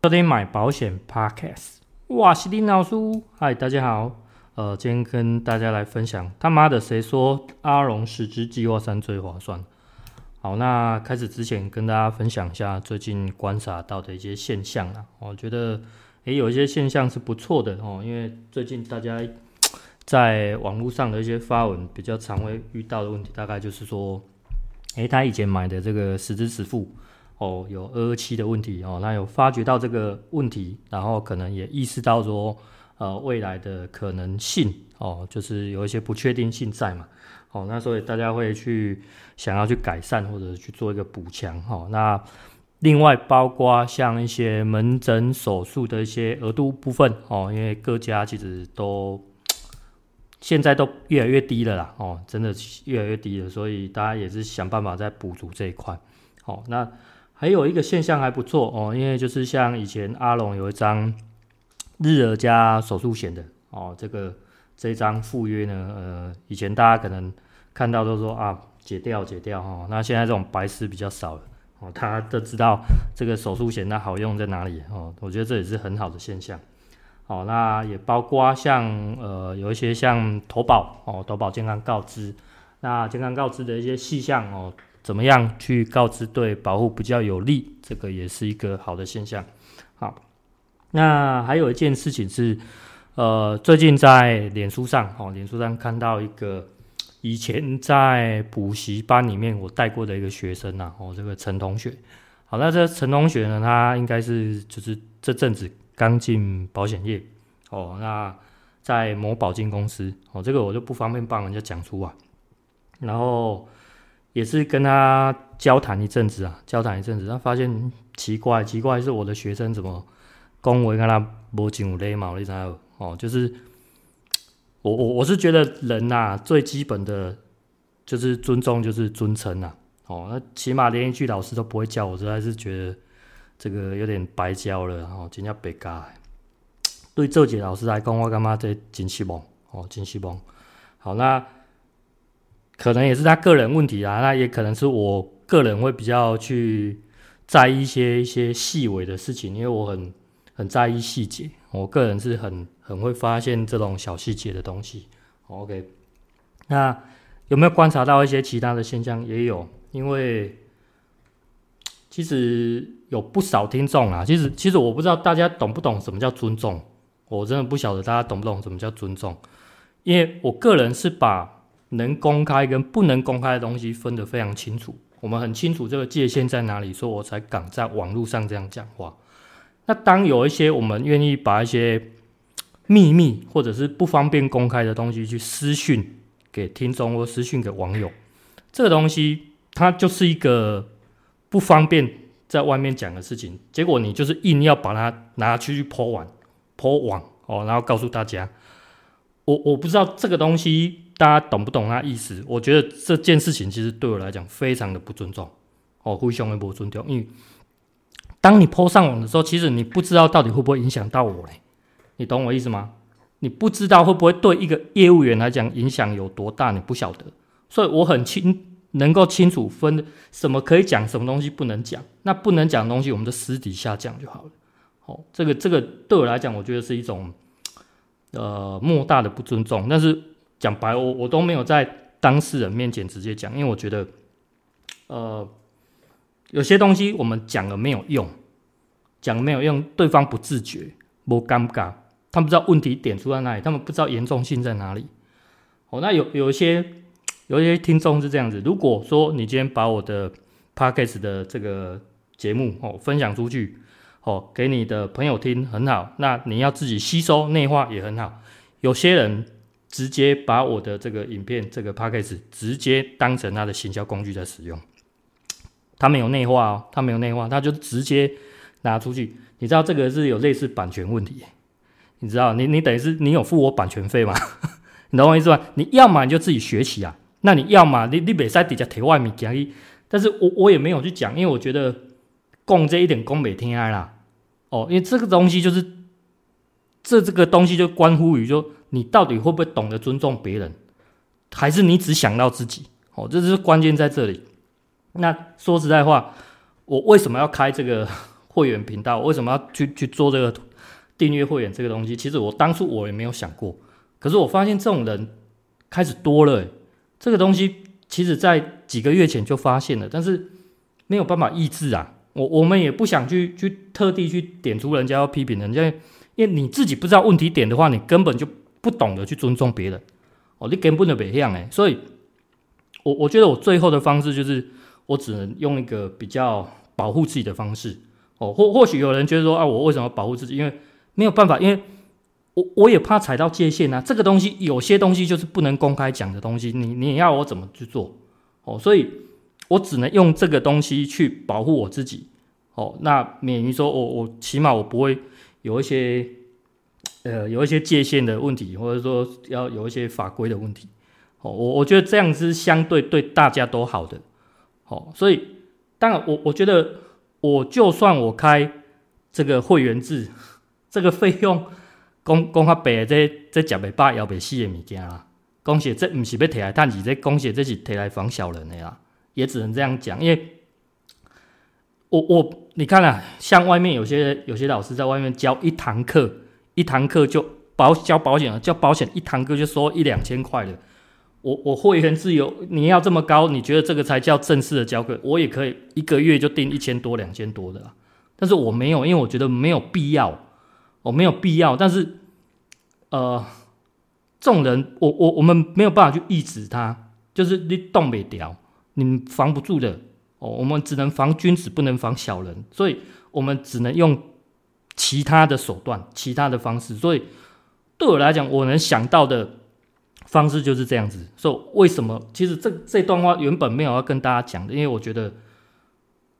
收听买保险 Podcast，哇，是林老师，嗨，大家好，呃，今天跟大家来分享，他妈的，谁说阿龙十支计划三最划算？好，那开始之前跟大家分享一下最近观察到的一些现象啊，我觉得诶有一些现象是不错的哦，因为最近大家在网络上的一些发文比较常会遇到的问题，大概就是说，诶，他以前买的这个十支十付。哦，有二二七的问题哦，那有发觉到这个问题，然后可能也意识到说，呃，未来的可能性哦，就是有一些不确定性在嘛，哦，那所以大家会去想要去改善或者去做一个补强哈。那另外包括像一些门诊手术的一些额度部分哦，因为各家其实都现在都越来越低了啦，哦，真的越来越低了，所以大家也是想办法在补足这一块，哦，那。还有一个现象还不错哦，因为就是像以前阿龙有一张日额加手术险的哦，这个这张附约呢，呃，以前大家可能看到都说啊解掉解掉哈、哦，那现在这种白丝比较少了哦，大家都知道这个手术险那好用在哪里哦，我觉得这也是很好的现象哦，那也包括像呃有一些像投保哦，投保健康告知，那健康告知的一些细项哦。怎么样去告知对保护比较有利？这个也是一个好的现象。好，那还有一件事情是，呃，最近在脸书上，哦，脸书上看到一个以前在补习班里面我带过的一个学生呐，哦，这个陈同学。好，那这陈同学呢，他应该是就是这阵子刚进保险业，哦，那在某保金公司，哦，这个我就不方便帮人家讲出啊，然后。也是跟他交谈一阵子啊，交谈一阵子，他发现奇怪，奇怪是我的学生怎么恭维跟他无尽有礼貌，你知道哦，就是我我我是觉得人呐、啊，最基本的就是尊重，就是尊称呐，哦，那起码连一句老师都不会叫我，实在是觉得这个有点白教了，哦，真叫白教。对这节老师来讲，我干嘛这真失望，哦，真失望。好，那。可能也是他个人问题啊，那也可能是我个人会比较去在意一些一些细微的事情，因为我很很在意细节，我个人是很很会发现这种小细节的东西。OK，那有没有观察到一些其他的现象？也有，因为其实有不少听众啊，其实其实我不知道大家懂不懂什么叫尊重，我真的不晓得大家懂不懂什么叫尊重，因为我个人是把。能公开跟不能公开的东西分得非常清楚，我们很清楚这个界限在哪里，所以我才敢在网络上这样讲话。那当有一些我们愿意把一些秘密或者是不方便公开的东西去私讯给听众或私讯给网友，这个东西它就是一个不方便在外面讲的事情。结果你就是硬要把它拿去去 po 网 po 网哦，然后告诉大家，我我不知道这个东西。大家懂不懂他意思？我觉得这件事情其实对我来讲非常的不尊重哦，互相的不尊重。因为当你 po 上网的时候，其实你不知道到底会不会影响到我嘞？你懂我意思吗？你不知道会不会对一个业务员来讲影响有多大，你不晓得。所以我很清能够清楚分什么可以讲，什么东西不能讲。那不能讲的东西，我们就私底下讲就好了。哦，这个这个对我来讲，我觉得是一种呃莫大的不尊重，但是。讲白，我我都没有在当事人面前直接讲，因为我觉得，呃，有些东西我们讲了没有用，讲了没有用，对方不自觉，不尴尬，他们不知道问题点出在哪里，他们不知道严重性在哪里。哦，那有有一些有一些听众是这样子，如果说你今天把我的 Podcast 的这个节目哦分享出去，哦给你的朋友听很好，那你要自己吸收内化也很好，有些人。直接把我的这个影片、这个 Podcast 直接当成他的行销工具在使用，他没有内化哦，他没有内化，他就直接拿出去。你知道这个是有类似版权问题，你知道，你你等于是你有付我版权费吗？你懂我意思吗？你要么你就自己学习啊，那你要么你你别在底下贴外面讲，但是我我也没有去讲，因为我觉得供这一点供没天安啦，哦，因为这个东西就是这这个东西就关乎于就。你到底会不会懂得尊重别人，还是你只想到自己？哦，这是关键在这里。那说实在话，我为什么要开这个，会员频道，为什么要去去做这个订阅会员这个东西？其实我当初我也没有想过，可是我发现这种人开始多了。这个东西其实在几个月前就发现了，但是没有办法抑制啊。我我们也不想去去特地去点出人家要批评人家，因为你自己不知道问题点的话，你根本就不懂得去尊重别人。哦，你根本就别这样哎，所以，我我觉得我最后的方式就是，我只能用一个比较保护自己的方式。哦，或或许有人觉得说啊，我为什么保护自己？因为没有办法，因为我我也怕踩到界限啊。这个东西有些东西就是不能公开讲的东西，你你要我怎么去做？哦，所以我只能用这个东西去保护我自己。哦，那免于说我我起码我不会有一些。呃，有一些界限的问题，或者说要有一些法规的问题，哦，我我觉得这样是相对对大家都好的，哦，所以当然我我觉得我就算我开这个会员制，这个费用讲讲较白，这这食袂饱，要袂死的物件啦，讲实这不是要摕来赚钱，这讲实这是摕来防小人的啦，也只能这样讲，因为我我你看啊，像外面有些有些老师在外面教一堂课。一堂课就保交保险了，交保险一堂课就收一两千块了。我我会员自由，你要这么高，你觉得这个才叫正式的教课？我也可以一个月就订一千多、两千多的啦。但是我没有，因为我觉得没有必要，我没有必要。但是，呃，这种人，我我我们没有办法去抑制他，就是你动不了，你防不住的哦。我们只能防君子，不能防小人，所以我们只能用。其他的手段，其他的方式，所以对我来讲，我能想到的方式就是这样子。所以为什么？其实这这段话原本没有要跟大家讲的，因为我觉得，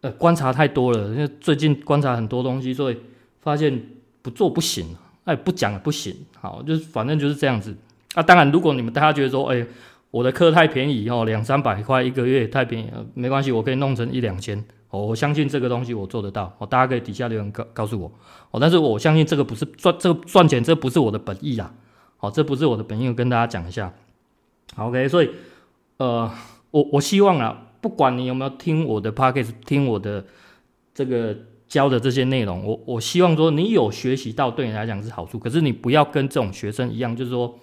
呃，观察太多了，因为最近观察很多东西，所以发现不做不行，哎，不讲不行。好，就是反正就是这样子。啊，当然，如果你们大家觉得说，哎，我的课太便宜哦，两三百块一个月太便宜，没关系，我可以弄成一两千。哦，我相信这个东西我做得到。哦，大家可以底下留言告告诉我。哦，但是我相信这个不是赚这个赚钱，这不是我的本意啊。好，这不是我的本意，我跟大家讲一下。OK，所以呃，我我希望啊，不管你有没有听我的 Podcast，听我的这个教的这些内容，我我希望说你有学习到，对你来讲是好处。可是你不要跟这种学生一样，就是说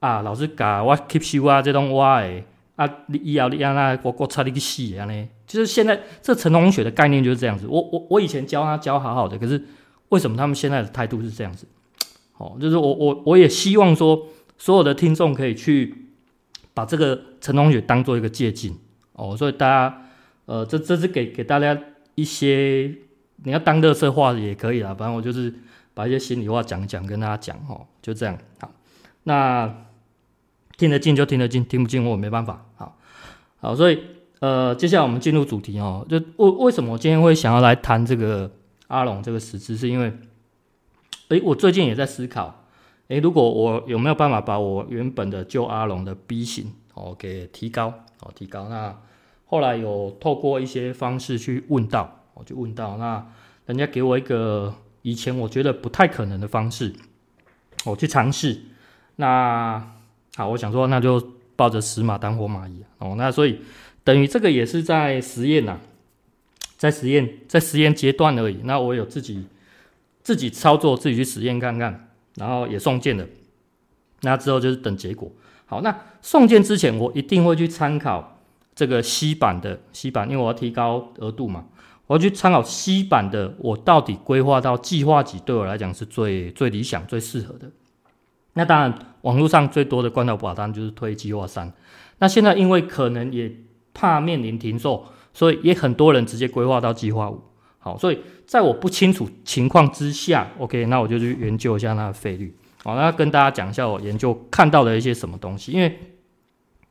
啊，老师教我 keep 修啊，这种哇诶。啊，你以后你让他我我差你个戏啊呢？就是现在这成功学的概念就是这样子。我我我以前教他教好好的，可是为什么他们现在的态度是这样子？哦，就是我我我也希望说，所有的听众可以去把这个成功学当做一个借鉴哦。所以大家呃，这这是给给大家一些你要当垃圾话也可以啦，反正我就是把一些心里话讲讲跟大家讲哦，就这样好。那。听得进就听得进，听不进我也没办法。好，好，所以呃，接下来我们进入主题哦。就为为什么我今天会想要来谈这个阿龙这个实质，是因为，诶，我最近也在思考，诶，如果我有没有办法把我原本的旧阿龙的 B 型哦给提高哦提高？那后来有透过一些方式去问到，我就问到，那人家给我一个以前我觉得不太可能的方式，我去尝试，那。好，我想说，那就抱着死马当活马医哦。那所以等于这个也是在实验呐，在实验，在实验阶段而已。那我有自己自己操作，自己去实验看看，然后也送件了。那之后就是等结果。好，那送件之前，我一定会去参考这个 C 版的 C 版，因为我要提高额度嘛，我要去参考 C 版的，我到底规划到计划几对我来讲是最最理想、最适合的。那当然，网络上最多的罐头保单就是推计划三。那现在因为可能也怕面临停售，所以也很多人直接规划到计划五。好，所以在我不清楚情况之下，OK，那我就去研究一下它的费率。好，那跟大家讲一下我研究看到的一些什么东西。因为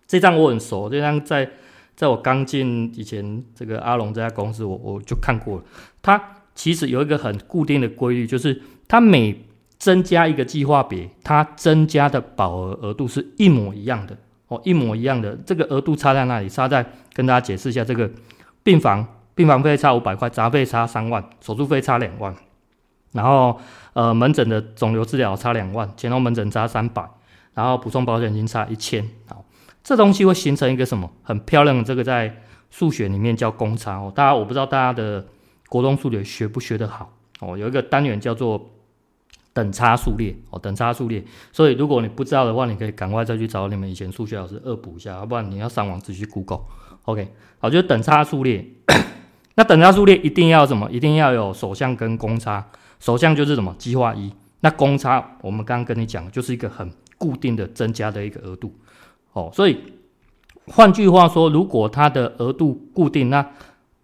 这张我很熟，这张在在我刚进以前这个阿龙这家公司，我我就看过了。它其实有一个很固定的规律，就是它每增加一个计划别，它增加的保额额度是一模一样的哦，一模一样的。这个额度差在哪里？差在跟大家解释一下，这个病房病房费差五百块，杂费差三万，手术费差两万，然后呃门诊的肿瘤治疗差两万，前后门诊差三百，然后补充保险金差一千。好，这东西会形成一个什么很漂亮的这个在数学里面叫公差哦。大家我不知道大家的国中数学学不学得好哦，有一个单元叫做等差数列哦，等差数列。所以如果你不知道的话，你可以赶快再去找你们以前数学老师恶补一下，要不然你要上网自己去 Google。OK，好，就是等差数列。那等差数列一定要什么？一定要有首项跟公差。首项就是什么？计划一。那公差我们刚刚跟你讲，就是一个很固定的增加的一个额度。哦，所以换句话说，如果它的额度固定，那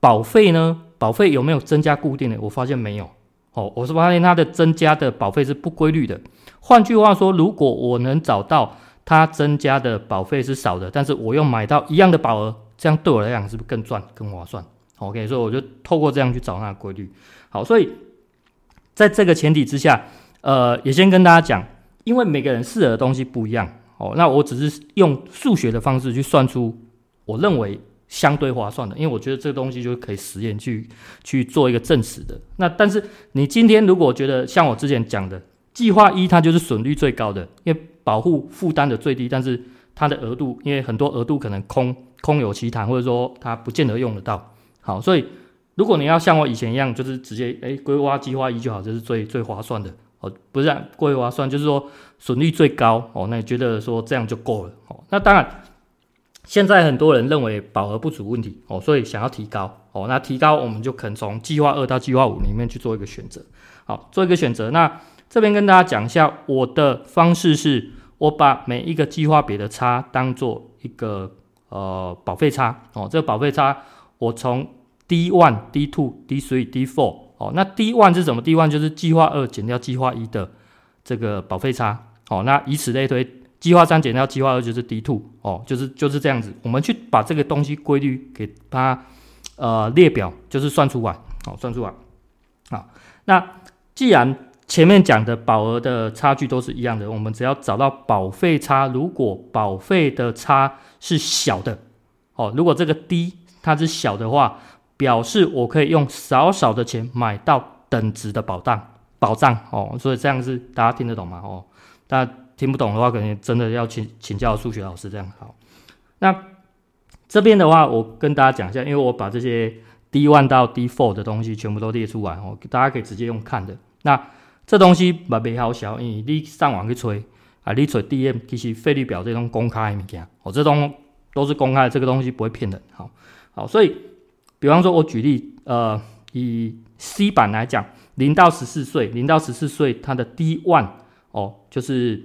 保费呢？保费有没有增加固定的？我发现没有。哦，我是发现它的增加的保费是不规律的。换句话说，如果我能找到它增加的保费是少的，但是我又买到一样的保额，这样对我来讲是不是更赚、更划算？OK，所以我就透过这样去找它的规律。好，所以在这个前提之下，呃，也先跟大家讲，因为每个人适合的东西不一样。哦，那我只是用数学的方式去算出我认为相对划算的，因为我觉得这个东西就可以实验去去做一个证实的。那但是你今天如果觉得像我之前讲的计划一，它就是损率最高的，因为保护负担的最低，但是它的额度，因为很多额度可能空空有其谈，或者说它不见得用得到。好，所以如果你要像我以前一样，就是直接诶规划计划一就好，这是最最划算的。哦，不是规划算，就是说损率最高哦。那你觉得说这样就够了哦？那当然，现在很多人认为保额不足问题哦，所以想要提高哦。那提高，我们就可能从计划二到计划五里面去做一个选择。好，做一个选择。那这边跟大家讲一下，我的方式是，我把每一个计划别的差当做一个呃保费差哦。这个保费差，我从 D one、D two、D three、D four。哦，那 D one 是什么？D one 就是计划二减掉计划一的这个保费差。哦，那以此类推，计划三减掉计划二就是 D two。哦，就是就是这样子。我们去把这个东西规律给它呃列表，就是算出来。好，算出来。好，那既然前面讲的保额的差距都是一样的，我们只要找到保费差，如果保费的差是小的，哦，如果这个 D 它是小的话。表示我可以用少少的钱买到等值的保障，保障哦，所以这样是大家听得懂吗？哦，大家听不懂的话，可能真的要请请教数学老师这样好。那这边的话，我跟大家讲一下，因为我把这些 D one 到 D four 的东西全部都列出来哦，大家可以直接用看的。那这东西嘛没好小，因为你上网去吹啊，你吹 DM 其实费率表这种公开的物件哦，这东都是公开的，这个东西不会骗人。好，好，所以。比方说，我举例，呃，以 C 版来讲，零到十四岁，零到十四岁，它的 D one 哦，就是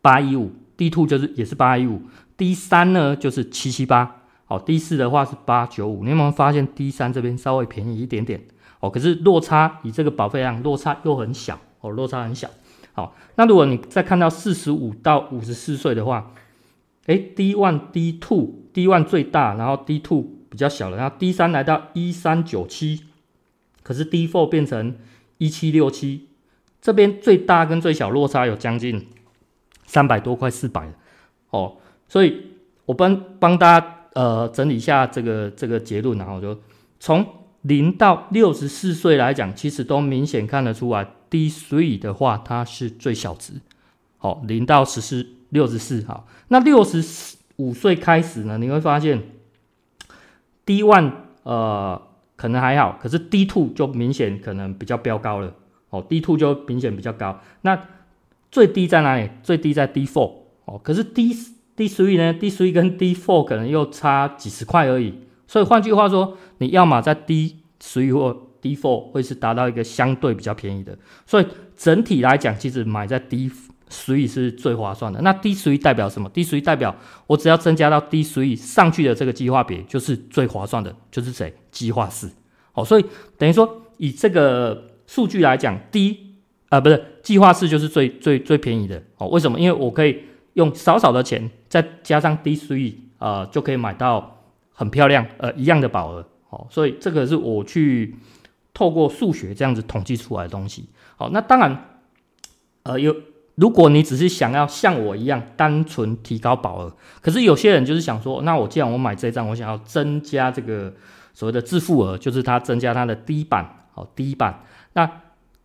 八一五，D two 就是也是八一五，D 三呢就是七七八，哦，D 四的话是八九五。你有没有发现 D 三这边稍微便宜一点点？哦，可是落差以这个保费量，落差又很小，哦，落差很小。好，那如果你再看到四十五到五十四岁的话，诶，D one、D two，D one 最大，然后 D two。比较小了，然后 D 三来到一三九七，可是 D four 变成一七六七，这边最大跟最小落差有将近三百多块四百哦，所以我帮帮大家呃整理一下这个这个结论，然后就从零到六十四岁来讲，其实都明显看得出来，D three 的话它是最小值，好、哦，零到十四六十四好，那六十五岁开始呢，你会发现。D one 呃可能还好，可是 D two 就明显可能比较飙高了哦，D two 就明显比较高。那最低在哪里？最低在 D four 哦，可是 D D three 呢？D three 跟 D four 可能又差几十块而已。所以换句话说，你要么在 D three 或 D four 会是达到一个相对比较便宜的。所以整体来讲，其实买在 D。所以是最划算的。那 D 随代表什么？D 随代表我只要增加到 D 随上去的这个计划别，就是最划算的，就是谁？计划四。好，所以等于说以这个数据来讲，D 啊、不是计划四就是最最最便宜的。哦，为什么？因为我可以用少少的钱再加上 D 随呃就可以买到很漂亮呃一样的保额。哦，所以这个是我去透过数学这样子统计出来的东西。好，那当然呃有。如果你只是想要像我一样单纯提高保额，可是有些人就是想说，那我既然我买这张，我想要增加这个所谓的自付额，就是它增加它的低版，哦，低版。那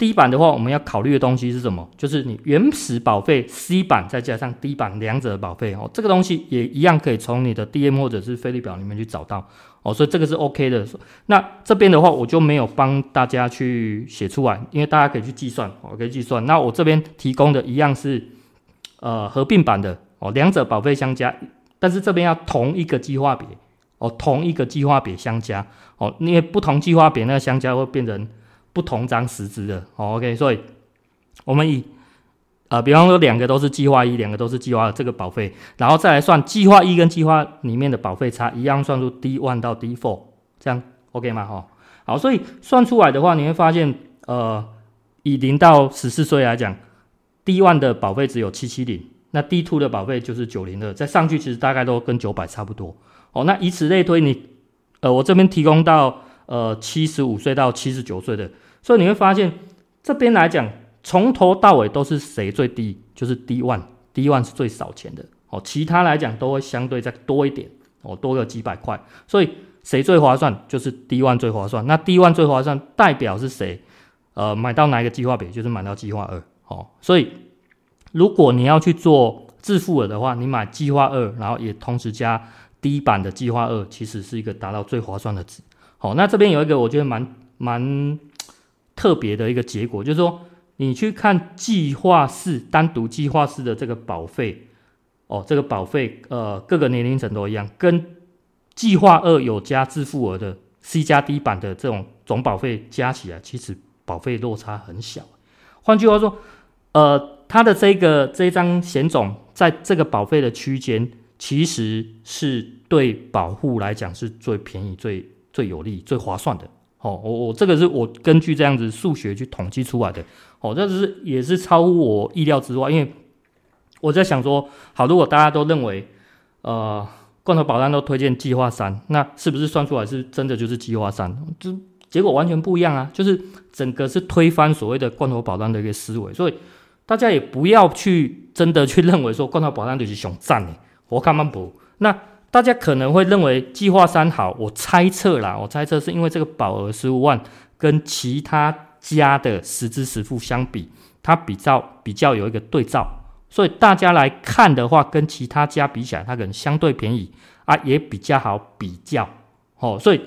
D 版的话，我们要考虑的东西是什么？就是你原始保费 C 版再加上 D 版两者的保费哦，这个东西也一样可以从你的 DM 或者是费率表里面去找到哦，所以这个是 OK 的。那这边的话，我就没有帮大家去写出来，因为大家可以去计算，我可以计算。那我这边提供的一样是呃合并版的哦，两者保费相加，但是这边要同一个计划别哦，同一个计划别相加哦，因为不同计划别那个相加会变成。不同张实支的，哦，OK，所以我们以呃，比方说两个都是计划一，两个都是计划二这个保费，然后再来算计划一跟计划里面的保费差，一样算出 D one 到 D four，这样 OK 吗？哈，好，所以算出来的话，你会发现，呃，以零到十四岁来讲，D one 的保费只有七七零，那 D two 的保费就是九零二，再上去其实大概都跟九百差不多，哦，那以此类推，你，呃，我这边提供到呃七十五岁到七十九岁的。所以你会发现，这边来讲，从头到尾都是谁最低？就是 D one，D one 是最少钱的哦。其他来讲都会相对再多一点哦，多个几百块。所以谁最划算？就是 D one 最划算。那 D one 最划算代表是谁？呃，买到哪一个计划表？就是买到计划二哦。所以如果你要去做自付额的话，你买计划二，然后也同时加 D 版的计划二，其实是一个达到最划算的值。好，那这边有一个我觉得蛮蛮。特别的一个结果就是说，你去看计划四单独计划四的这个保费，哦，这个保费呃各个年龄层都一样，跟计划二有加自付额的 C 加 D 版的这种总保费加起来，其实保费落差很小。换句话说，呃，它的这个这张险种在这个保费的区间，其实是对保护来讲是最便宜、最最有利、最划算的。哦，我我这个是我根据这样子数学去统计出来的。哦，这是也是超乎我意料之外，因为我在想说，好，如果大家都认为，呃，罐头保单都推荐计划三，那是不是算出来是真的就是计划三？就结果完全不一样啊！就是整个是推翻所谓的罐头保单的一个思维，所以大家也不要去真的去认为说罐头保单就是熊赞的，我看慢不那。大家可能会认为计划三好，我猜测啦，我猜测是因为这个保额十五万跟其他家的实支实付相比，它比较比较有一个对照，所以大家来看的话，跟其他家比起来，它可能相对便宜啊，也比较好比较哦。所以，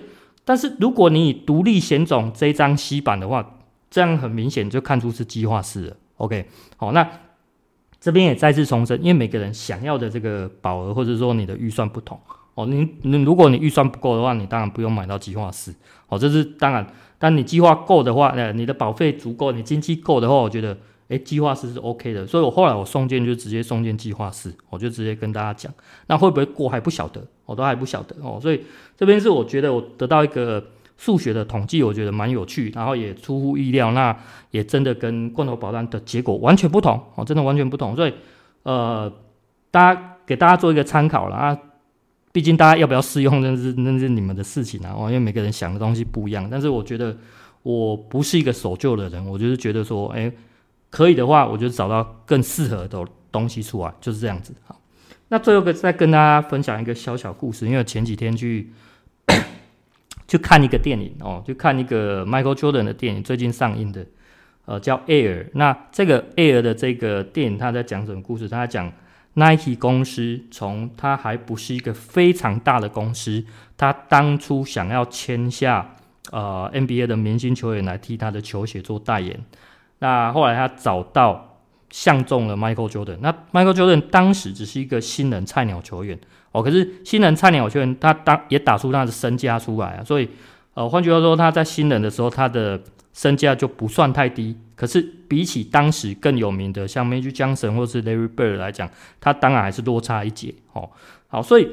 但是如果你以独立险种这张 C 版的话，这样很明显就看出是计划四了。OK，好，那。这边也再次重申，因为每个人想要的这个保额，或者说你的预算不同哦。你你如果你预算不够的话，你当然不用买到计划四哦。这是当然，但你计划够的话，呃，你的保费足够，你经济够的话，我觉得，诶，计划四是 OK 的。所以我后来我送件就直接送件计划四，我就直接跟大家讲，那会不会过还不晓得，我都还不晓得哦。所以这边是我觉得我得到一个。数学的统计我觉得蛮有趣，然后也出乎意料，那也真的跟罐头保单的结果完全不同哦，真的完全不同。所以，呃，大家给大家做一个参考了啊，毕竟大家要不要试用那是那是你们的事情啊，因为每个人想的东西不一样。但是我觉得我不是一个守旧的人，我就是觉得说，哎，可以的话，我就找到更适合的东西出来，就是这样子。好，那最后个再跟大家分享一个小小故事，因为前几天去。去看一个电影哦，去看一个 Michael Jordan 的电影，最近上映的，呃，叫 Air。那这个 Air 的这个电影，他在讲什么故事？他在讲 Nike 公司从他还不是一个非常大的公司，他当初想要签下呃 NBA 的明星球员来替他的球鞋做代言。那后来他找到相中了 Michael Jordan。那 Michael Jordan 当时只是一个新人菜鸟球员。哦，可是新人菜鸟球员，他当也打出他的身价出来啊，所以，呃，换句话说，他在新人的时候，他的身价就不算太低。可是比起当时更有名的像 Magic Johnson 或是 Larry Bird 来讲，他当然还是落差一截。哦，好，所以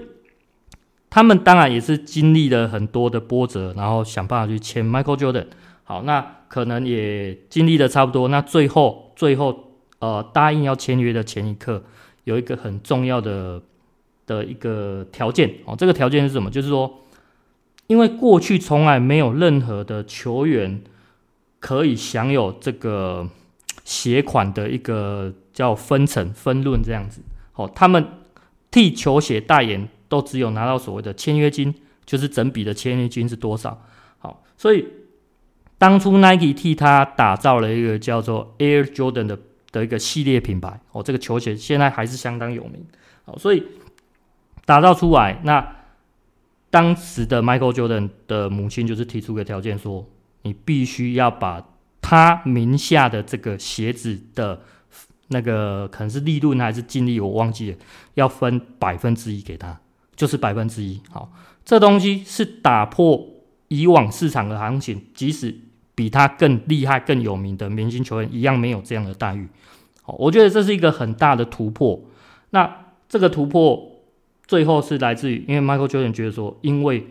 他们当然也是经历了很多的波折，然后想办法去签 Michael Jordan。好，那可能也经历的差不多，那最后最后呃答应要签约的前一刻，有一个很重要的。的一个条件哦，这个条件是什么？就是说，因为过去从来没有任何的球员可以享有这个鞋款的一个叫分成分润这样子。好，他们替球鞋代言都只有拿到所谓的签约金，就是整笔的签约金是多少。好，所以当初 Nike 替他打造了一个叫做 Air Jordan 的的一个系列品牌哦，这个球鞋现在还是相当有名好，所以打造出来，那当时的 Michael Jordan 的母亲就是提出个条件说，你必须要把他名下的这个鞋子的那个可能是利润还是净利，我忘记了，要分百分之一给他，就是百分之一。好，这东西是打破以往市场的行情，即使。比他更厉害、更有名的明星球员一样没有这样的待遇，好，我觉得这是一个很大的突破。那这个突破最后是来自于，因为 Michael Jordan 觉得说，因为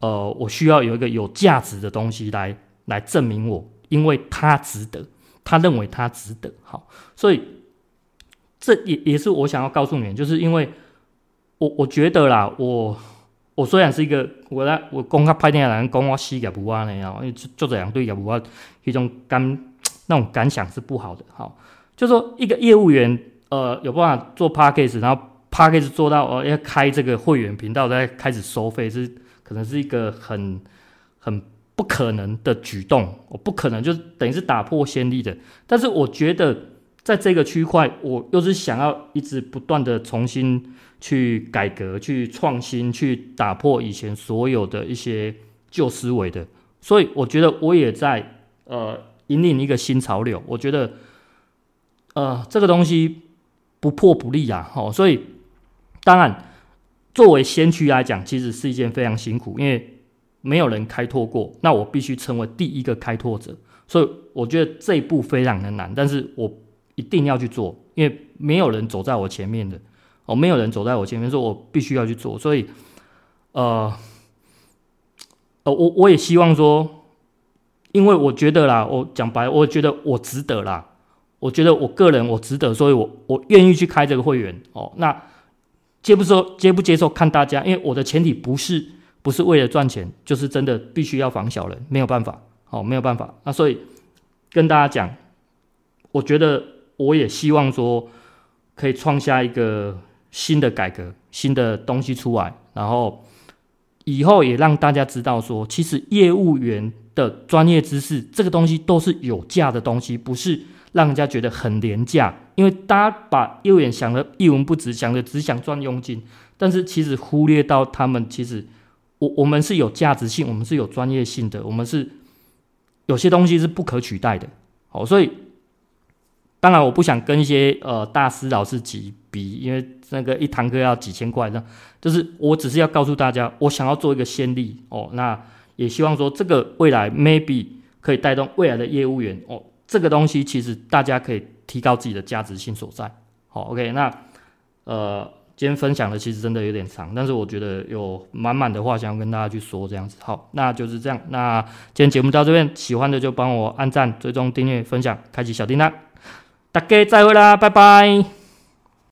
呃，我需要有一个有价值的东西来来证明我，因为他值得，他认为他值得，好，所以这也也是我想要告诉你们，就是因为我我觉得啦，我。我虽然是一个，我来我公开拍电影的人，讲我死业务啊那样，因为就这样对业务啊一种感那种感想是不好的。好，就说一个业务员，呃，有办法做 Podcast，然后 Podcast 做到呃要开这个会员频道，再开始收费，是可能是一个很很不可能的举动。我不可能就等于是打破先例的。但是我觉得在这个区块，我又是想要一直不断的重新。去改革、去创新、去打破以前所有的一些旧思维的，所以我觉得我也在呃引领一个新潮流。我觉得呃这个东西不破不立啊，哦，所以当然作为先驱来讲，其实是一件非常辛苦，因为没有人开拓过，那我必须成为第一个开拓者，所以我觉得这一步非常的难，但是我一定要去做，因为没有人走在我前面的。哦，没有人走在我前面，说我必须要去做，所以，呃，呃，我我也希望说，因为我觉得啦，我讲白，我觉得我值得啦，我觉得我个人我值得，所以我我愿意去开这个会员。哦，那接不收接不接受看大家，因为我的前提不是不是为了赚钱，就是真的必须要防小人，没有办法，哦，没有办法。那所以跟大家讲，我觉得我也希望说可以创下一个。新的改革，新的东西出来，然后以后也让大家知道说，其实业务员的专业知识这个东西都是有价的东西，不是让人家觉得很廉价。因为大家把业务员想的一文不值，想的只想赚佣金，但是其实忽略到他们其实我我们是有价值性，我们是有专业性的，我们是有些东西是不可取代的。好，所以。当然，我不想跟一些呃大师老师级比，因为那个一堂课要几千块，这样就是我只是要告诉大家，我想要做一个先例哦。那也希望说，这个未来 maybe 可以带动未来的业务员哦。这个东西其实大家可以提高自己的价值性所在。好，OK，那呃，今天分享的其实真的有点长，但是我觉得有满满的话想要跟大家去说，这样子。好，那就是这样。那今天节目到这边，喜欢的就帮我按赞、追踪、订阅、分享、开启小叮当。大家再会啦，拜拜。